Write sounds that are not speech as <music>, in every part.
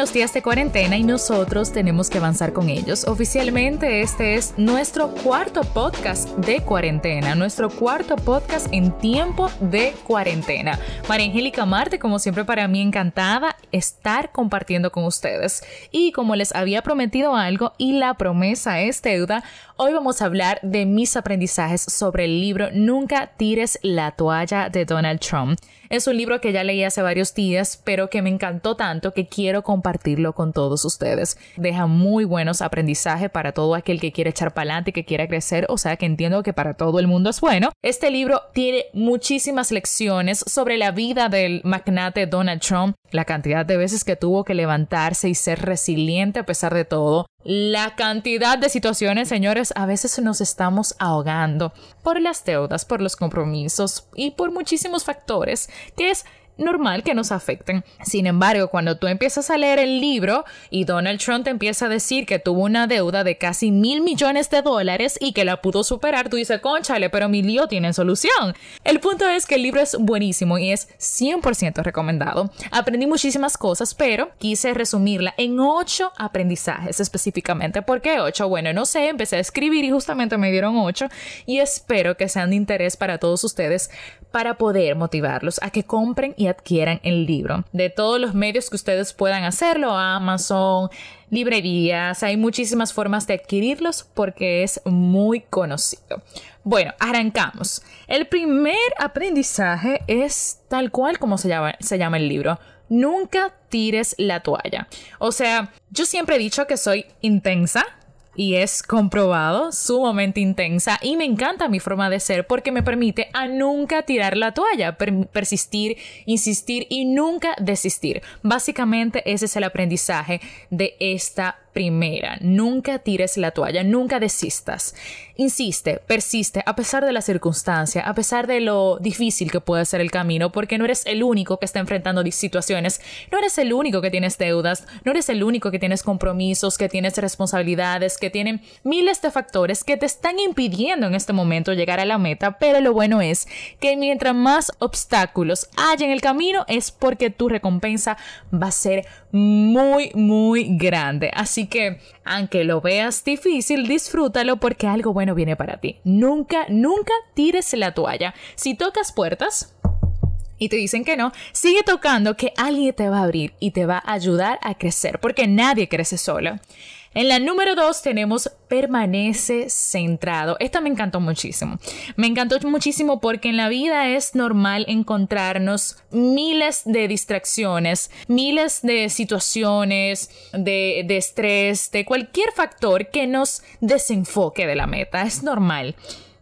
los días de cuarentena y nosotros tenemos que avanzar con ellos. Oficialmente este es nuestro cuarto podcast de cuarentena, nuestro cuarto podcast en tiempo de cuarentena. María Angélica Marte, como siempre para mí encantada estar compartiendo con ustedes. Y como les había prometido algo y la promesa es deuda, hoy vamos a hablar de mis aprendizajes sobre el libro Nunca tires la toalla de Donald Trump. Es un libro que ya leí hace varios días, pero que me encantó tanto que quiero compartirlo con todos ustedes. Deja muy buenos aprendizajes para todo aquel que quiere echar para adelante y que quiera crecer, o sea que entiendo que para todo el mundo es bueno. Este libro tiene muchísimas lecciones sobre la vida del magnate Donald Trump, la cantidad de veces que tuvo que levantarse y ser resiliente a pesar de todo, la cantidad de situaciones, señores, a veces nos estamos ahogando por las deudas, por los compromisos y por muchísimos factores que es normal que nos afecten. Sin embargo, cuando tú empiezas a leer el libro y Donald Trump te empieza a decir que tuvo una deuda de casi mil millones de dólares y que la pudo superar, tú dices, conchale, pero mi lío tiene solución. El punto es que el libro es buenísimo y es 100% recomendado. Aprendí muchísimas cosas, pero quise resumirla en ocho aprendizajes específicamente. ¿Por qué ocho? Bueno, no sé, empecé a escribir y justamente me dieron ocho y espero que sean de interés para todos ustedes para poder motivarlos a que compren y adquieran el libro. De todos los medios que ustedes puedan hacerlo, Amazon, librerías, hay muchísimas formas de adquirirlos porque es muy conocido. Bueno, arrancamos. El primer aprendizaje es tal cual como se llama, se llama el libro. Nunca tires la toalla. O sea, yo siempre he dicho que soy intensa, y es comprobado, sumamente intensa y me encanta mi forma de ser porque me permite a nunca tirar la toalla, persistir, insistir y nunca desistir. Básicamente ese es el aprendizaje de esta primera. Nunca tires la toalla, nunca desistas. Insiste, persiste, a pesar de la circunstancia, a pesar de lo difícil que puede ser el camino, porque no eres el único que está enfrentando situaciones, no eres el único que tienes deudas, no eres el único que tienes compromisos, que tienes responsabilidades, que tienen miles de factores que te están impidiendo en este momento llegar a la meta, pero lo bueno es que mientras más obstáculos haya en el camino es porque tu recompensa va a ser muy, muy grande. Así que, aunque lo veas difícil, disfrútalo porque algo bueno viene para ti. Nunca, nunca tires la toalla. Si tocas puertas, y te dicen que no, sigue tocando que alguien te va a abrir y te va a ayudar a crecer, porque nadie crece solo. En la número dos tenemos permanece centrado. Esta me encantó muchísimo. Me encantó muchísimo porque en la vida es normal encontrarnos miles de distracciones, miles de situaciones, de, de estrés, de cualquier factor que nos desenfoque de la meta. Es normal.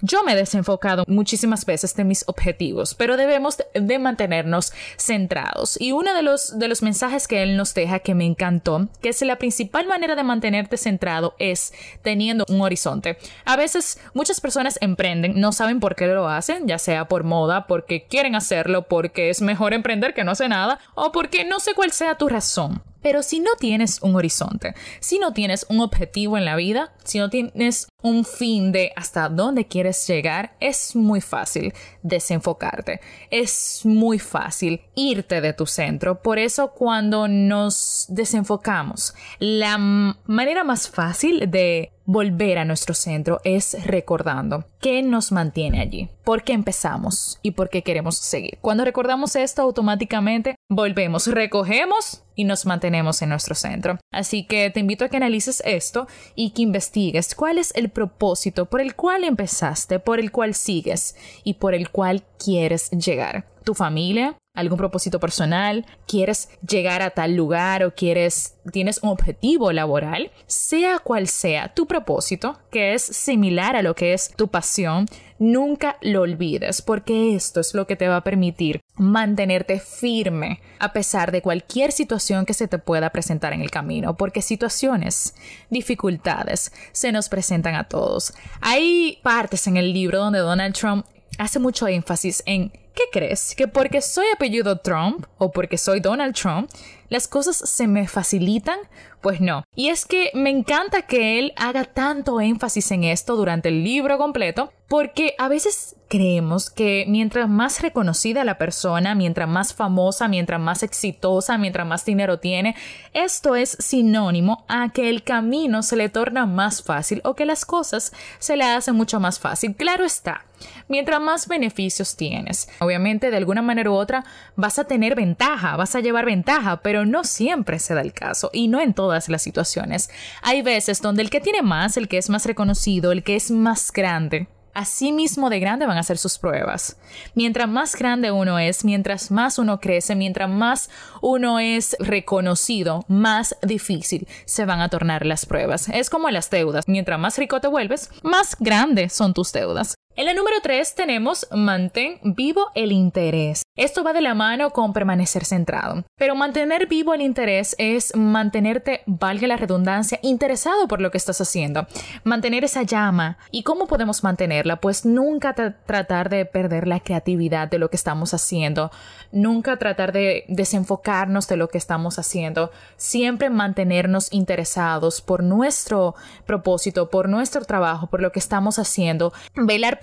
Yo me he desenfocado muchísimas veces de mis objetivos, pero debemos de mantenernos centrados. Y uno de los, de los mensajes que él nos deja que me encantó, que es la principal manera de mantenerte centrado es teniendo un horizonte. A veces muchas personas emprenden, no saben por qué lo hacen, ya sea por moda, porque quieren hacerlo, porque es mejor emprender que no hacer nada, o porque no sé cuál sea tu razón. Pero si no tienes un horizonte, si no tienes un objetivo en la vida, si no tienes un fin de hasta dónde quieres llegar, es muy fácil desenfocarte. Es muy fácil irte de tu centro. Por eso cuando nos desenfocamos, la manera más fácil de volver a nuestro centro es recordando qué nos mantiene allí, por qué empezamos y por qué queremos seguir. Cuando recordamos esto, automáticamente volvemos, recogemos y nos mantenemos en nuestro centro. Así que te invito a que analices esto y que investigues cuál es el propósito por el cual empezaste, por el cual sigues y por el cual quieres llegar. Tu familia, algún propósito personal, quieres llegar a tal lugar o quieres tienes un objetivo laboral, sea cual sea tu propósito, que es similar a lo que es tu pasión, nunca lo olvides, porque esto es lo que te va a permitir mantenerte firme a pesar de cualquier situación que se te pueda presentar en el camino, porque situaciones, dificultades se nos presentan a todos. Hay partes en el libro donde Donald Trump hace mucho énfasis en ¿qué crees? ¿Que porque soy apellido Trump o porque soy Donald Trump las cosas se me facilitan, pues no. Y es que me encanta que él haga tanto énfasis en esto durante el libro completo, porque a veces creemos que mientras más reconocida la persona, mientras más famosa, mientras más exitosa, mientras más dinero tiene, esto es sinónimo a que el camino se le torna más fácil o que las cosas se le hacen mucho más fácil. Claro está, mientras más beneficios tienes. Obviamente, de alguna manera u otra, vas a tener ventaja, vas a llevar ventaja, pero no siempre se da el caso y no en todas las situaciones. Hay veces donde el que tiene más, el que es más reconocido, el que es más grande, así mismo de grande van a ser sus pruebas. Mientras más grande uno es, mientras más uno crece, mientras más uno es reconocido, más difícil se van a tornar las pruebas. Es como las deudas. Mientras más rico te vuelves, más grandes son tus deudas. En la número 3 tenemos mantén vivo el interés. Esto va de la mano con permanecer centrado. Pero mantener vivo el interés es mantenerte, valga la redundancia, interesado por lo que estás haciendo. Mantener esa llama. ¿Y cómo podemos mantenerla? Pues nunca tratar de perder la creatividad de lo que estamos haciendo. Nunca tratar de desenfocarnos de lo que estamos haciendo. Siempre mantenernos interesados por nuestro propósito, por nuestro trabajo, por lo que estamos haciendo. Velar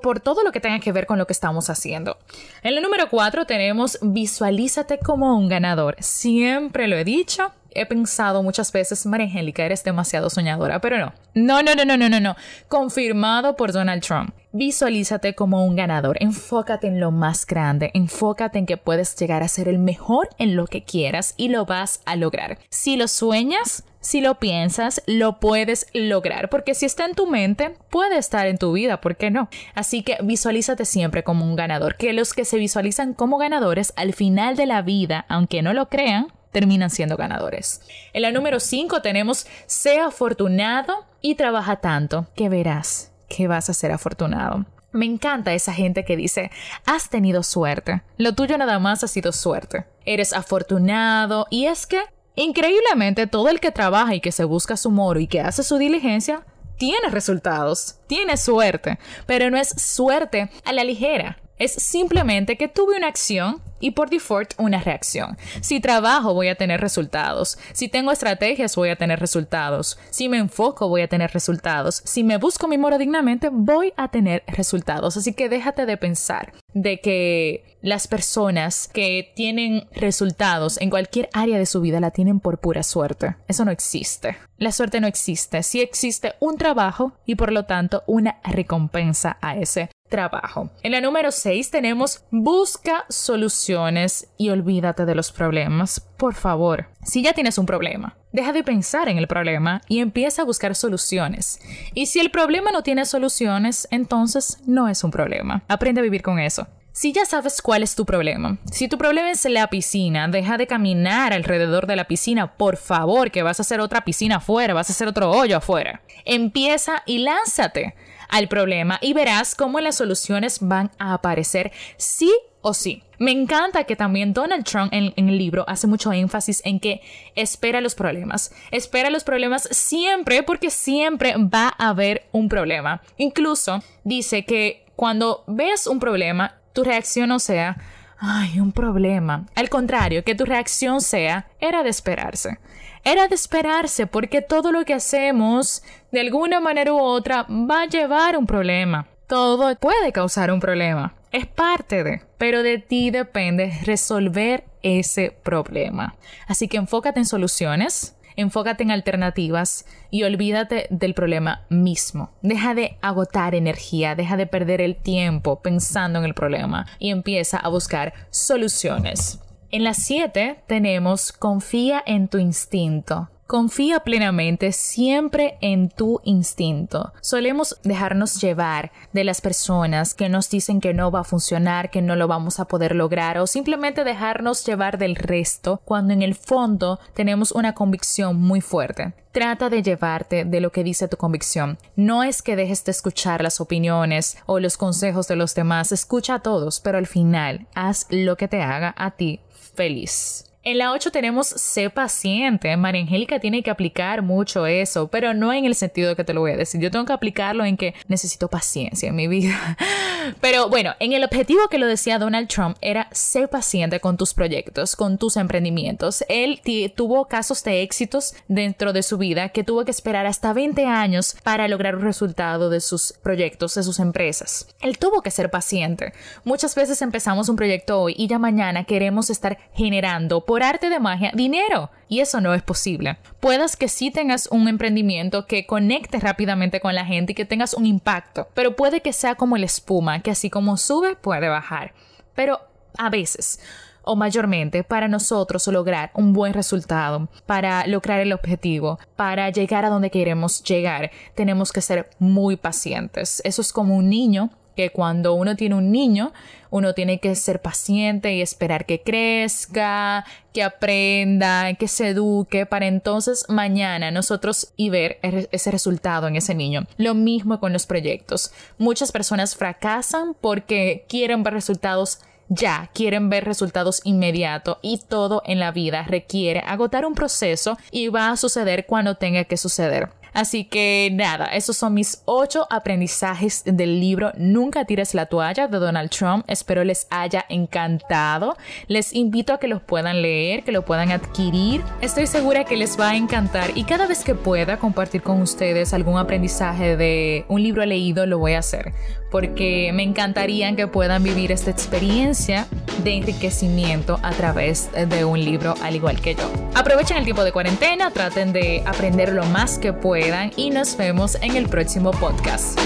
por todo lo que tenga que ver con lo que estamos haciendo. En el número 4 tenemos visualízate como un ganador. Siempre lo he dicho he pensado muchas veces, María Angélica, eres demasiado soñadora, pero no. No, no, no, no, no, no, no. Confirmado por Donald Trump. Visualízate como un ganador. Enfócate en lo más grande. Enfócate en que puedes llegar a ser el mejor en lo que quieras y lo vas a lograr. Si lo sueñas, si lo piensas, lo puedes lograr, porque si está en tu mente, puede estar en tu vida, ¿por qué no? Así que visualízate siempre como un ganador, que los que se visualizan como ganadores al final de la vida, aunque no lo crean, terminan siendo ganadores. En la número 5 tenemos, sea afortunado y trabaja tanto, que verás que vas a ser afortunado. Me encanta esa gente que dice, has tenido suerte. Lo tuyo nada más ha sido suerte. Eres afortunado y es que Increíblemente, todo el que trabaja y que se busca su moro y que hace su diligencia, tiene resultados, tiene suerte, pero no es suerte a la ligera. Es simplemente que tuve una acción y por default una reacción. Si trabajo voy a tener resultados. Si tengo estrategias voy a tener resultados. Si me enfoco voy a tener resultados. Si me busco mi moro dignamente voy a tener resultados. Así que déjate de pensar de que las personas que tienen resultados en cualquier área de su vida la tienen por pura suerte. Eso no existe. La suerte no existe. Sí existe un trabajo y por lo tanto una recompensa a ese trabajo. En la número 6 tenemos busca soluciones y olvídate de los problemas. Por favor, si ya tienes un problema, deja de pensar en el problema y empieza a buscar soluciones. Y si el problema no tiene soluciones, entonces no es un problema. Aprende a vivir con eso. Si ya sabes cuál es tu problema, si tu problema es la piscina, deja de caminar alrededor de la piscina, por favor, que vas a hacer otra piscina afuera, vas a hacer otro hoyo afuera. Empieza y lánzate al problema y verás cómo las soluciones van a aparecer sí o sí. Me encanta que también Donald Trump en, el libro hace mucho énfasis en que espera los problemas. Espera los problemas siempre porque siempre va a haber un problema. Incluso dice que cuando veas un problema, tu reacción no sea, ay, un problema. Al contrario, que tu reacción sea, era de esperarse. Era de esperarse porque todo lo que hacemos, de alguna manera u otra, va a llevar un problema. Todo puede causar un problema. Es parte de, pero de ti depende resolver ese problema. Así que enfócate en soluciones, enfócate en alternativas y olvídate del problema mismo. Deja de agotar energía, deja de perder el tiempo pensando en el problema y empieza a buscar soluciones. En las 7 tenemos confía en tu instinto. Confía plenamente siempre en tu instinto. Solemos dejarnos llevar de las personas que nos dicen que no va a funcionar, que no lo vamos a poder lograr o simplemente dejarnos llevar del resto cuando en el fondo tenemos una convicción muy fuerte. Trata de llevarte de lo que dice tu convicción. No es que dejes de escuchar las opiniones o los consejos de los demás, escucha a todos, pero al final haz lo que te haga a ti feliz. En la 8 tenemos sé paciente. María Angélica tiene que aplicar mucho eso, pero no en el sentido que te lo voy a decir. Yo tengo que aplicarlo en que necesito paciencia en mi vida. <laughs> Pero bueno, en el objetivo que lo decía Donald Trump era ser paciente con tus proyectos, con tus emprendimientos. Él tuvo casos de éxitos dentro de su vida que tuvo que esperar hasta 20 años para lograr un resultado de sus proyectos, de sus empresas. Él tuvo que ser paciente. Muchas veces empezamos un proyecto hoy y ya mañana queremos estar generando arte de magia dinero. Y eso no es posible. Puedas que sí tengas un emprendimiento que conecte rápidamente con la gente y que tengas un impacto, pero puede que sea como la espuma, que así como sube, puede bajar. Pero a veces o mayormente para nosotros lograr un buen resultado, para lograr el objetivo, para llegar a donde queremos llegar, tenemos que ser muy pacientes. Eso es como un niño que cuando uno tiene un niño, uno tiene que ser paciente y esperar que crezca, que aprenda, que se eduque, para entonces mañana nosotros y ver ese resultado en ese niño. Lo mismo con los proyectos. Muchas personas fracasan porque quieren ver resultados ya, quieren ver resultados inmediatos y todo en la vida requiere agotar un proceso y va a suceder cuando tenga que suceder. Así que nada, esos son mis ocho aprendizajes del libro Nunca tires la toalla de Donald Trump. Espero les haya encantado. Les invito a que los puedan leer, que lo puedan adquirir. Estoy segura que les va a encantar y cada vez que pueda compartir con ustedes algún aprendizaje de un libro leído lo voy a hacer porque me encantaría que puedan vivir esta experiencia de enriquecimiento a través de un libro al igual que yo. Aprovechen el tiempo de cuarentena, traten de aprender lo más que puedan y nos vemos en el próximo podcast.